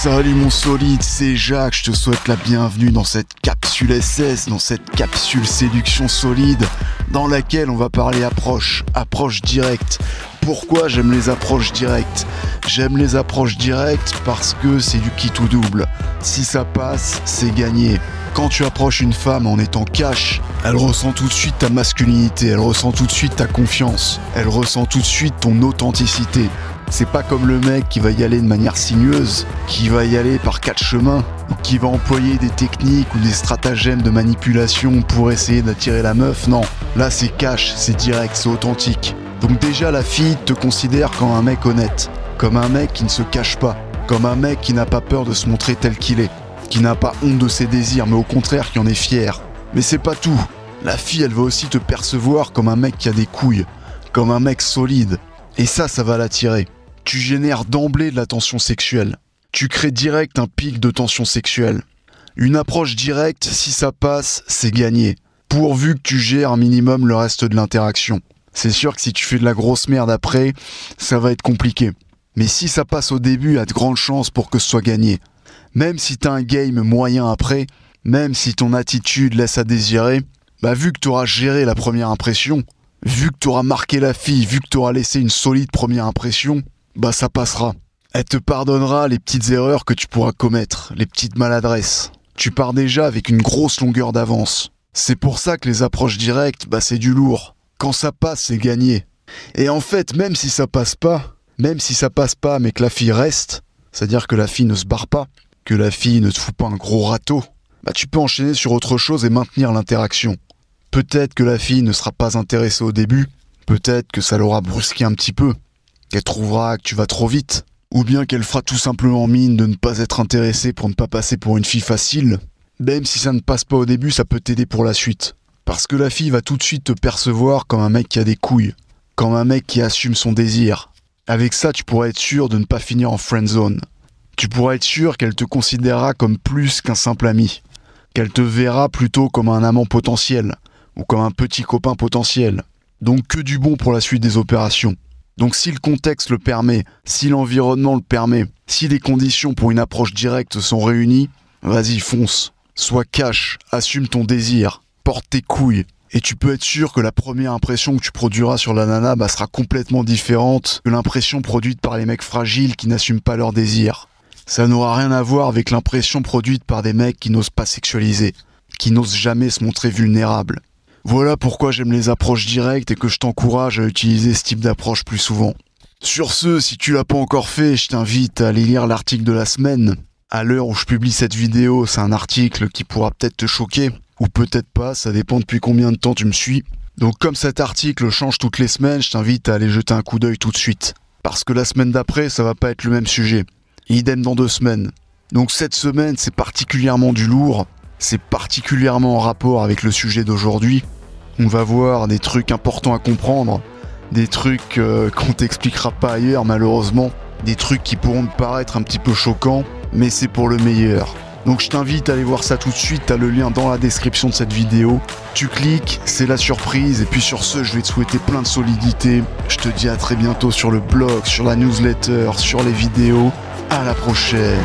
Salut mon solide, c'est Jacques, je te souhaite la bienvenue dans cette capsule SS, dans cette capsule séduction solide, dans laquelle on va parler approche, approche directe. Pourquoi j'aime les approches directes? J'aime les approches directes parce que c'est du qui tout double. Si ça passe, c'est gagné. Quand tu approches une femme en étant cash, elle ressent tout de suite ta masculinité, elle ressent tout de suite ta confiance, elle ressent tout de suite ton authenticité. C'est pas comme le mec qui va y aller de manière sinueuse, qui va y aller par quatre chemins, qui va employer des techniques ou des stratagèmes de manipulation pour essayer d'attirer la meuf. Non, là c'est cash, c'est direct, c'est authentique. Donc déjà la fille te considère comme un mec honnête, comme un mec qui ne se cache pas, comme un mec qui n'a pas peur de se montrer tel qu'il est, qui n'a pas honte de ses désirs, mais au contraire qui en est fier. Mais c'est pas tout. La fille, elle va aussi te percevoir comme un mec qui a des couilles, comme un mec solide. Et ça, ça va l'attirer tu génères d'emblée de la tension sexuelle. Tu crées direct un pic de tension sexuelle. Une approche directe, si ça passe, c'est gagné. Pourvu que tu gères un minimum le reste de l'interaction. C'est sûr que si tu fais de la grosse merde après, ça va être compliqué. Mais si ça passe au début, a de grandes chances pour que ce soit gagné. Même si t'as un game moyen après, même si ton attitude laisse à désirer, bah vu que tu auras géré la première impression, vu que tu auras marqué la fille, vu que tu auras laissé une solide première impression, bah ça passera. Elle te pardonnera les petites erreurs que tu pourras commettre, les petites maladresses. Tu pars déjà avec une grosse longueur d'avance. C'est pour ça que les approches directes, bah c'est du lourd. Quand ça passe, c'est gagné. Et en fait, même si ça passe pas, même si ça passe pas mais que la fille reste, c'est-à-dire que la fille ne se barre pas, que la fille ne te fout pas un gros râteau, bah tu peux enchaîner sur autre chose et maintenir l'interaction. Peut-être que la fille ne sera pas intéressée au début, peut-être que ça l'aura brusqué un petit peu, qu'elle trouvera que tu vas trop vite, ou bien qu'elle fera tout simplement mine de ne pas être intéressée pour ne pas passer pour une fille facile. Même si ça ne passe pas au début, ça peut t'aider pour la suite. Parce que la fille va tout de suite te percevoir comme un mec qui a des couilles, comme un mec qui assume son désir. Avec ça, tu pourras être sûr de ne pas finir en friend zone. Tu pourras être sûr qu'elle te considérera comme plus qu'un simple ami, qu'elle te verra plutôt comme un amant potentiel, ou comme un petit copain potentiel. Donc que du bon pour la suite des opérations. Donc si le contexte le permet, si l'environnement le permet, si les conditions pour une approche directe sont réunies, vas-y fonce. Sois cash, assume ton désir, porte tes couilles. Et tu peux être sûr que la première impression que tu produiras sur la nana bah, sera complètement différente que l'impression produite par les mecs fragiles qui n'assument pas leur désir. Ça n'aura rien à voir avec l'impression produite par des mecs qui n'osent pas sexualiser, qui n'osent jamais se montrer vulnérables. Voilà pourquoi j'aime les approches directes et que je t'encourage à utiliser ce type d'approche plus souvent. Sur ce, si tu l'as pas encore fait, je t'invite à aller lire l'article de la semaine. À l'heure où je publie cette vidéo, c'est un article qui pourra peut-être te choquer, ou peut-être pas, ça dépend depuis combien de temps tu me suis. Donc comme cet article change toutes les semaines, je t'invite à aller jeter un coup d'œil tout de suite. Parce que la semaine d'après, ça va pas être le même sujet. Idem dans deux semaines. Donc cette semaine, c'est particulièrement du lourd, c'est particulièrement en rapport avec le sujet d'aujourd'hui, on va voir des trucs importants à comprendre, des trucs euh, qu'on t'expliquera pas ailleurs malheureusement, des trucs qui pourront te paraître un petit peu choquants, mais c'est pour le meilleur. Donc je t'invite à aller voir ça tout de suite, t'as le lien dans la description de cette vidéo. Tu cliques, c'est la surprise, et puis sur ce, je vais te souhaiter plein de solidité. Je te dis à très bientôt sur le blog, sur la newsletter, sur les vidéos. À la prochaine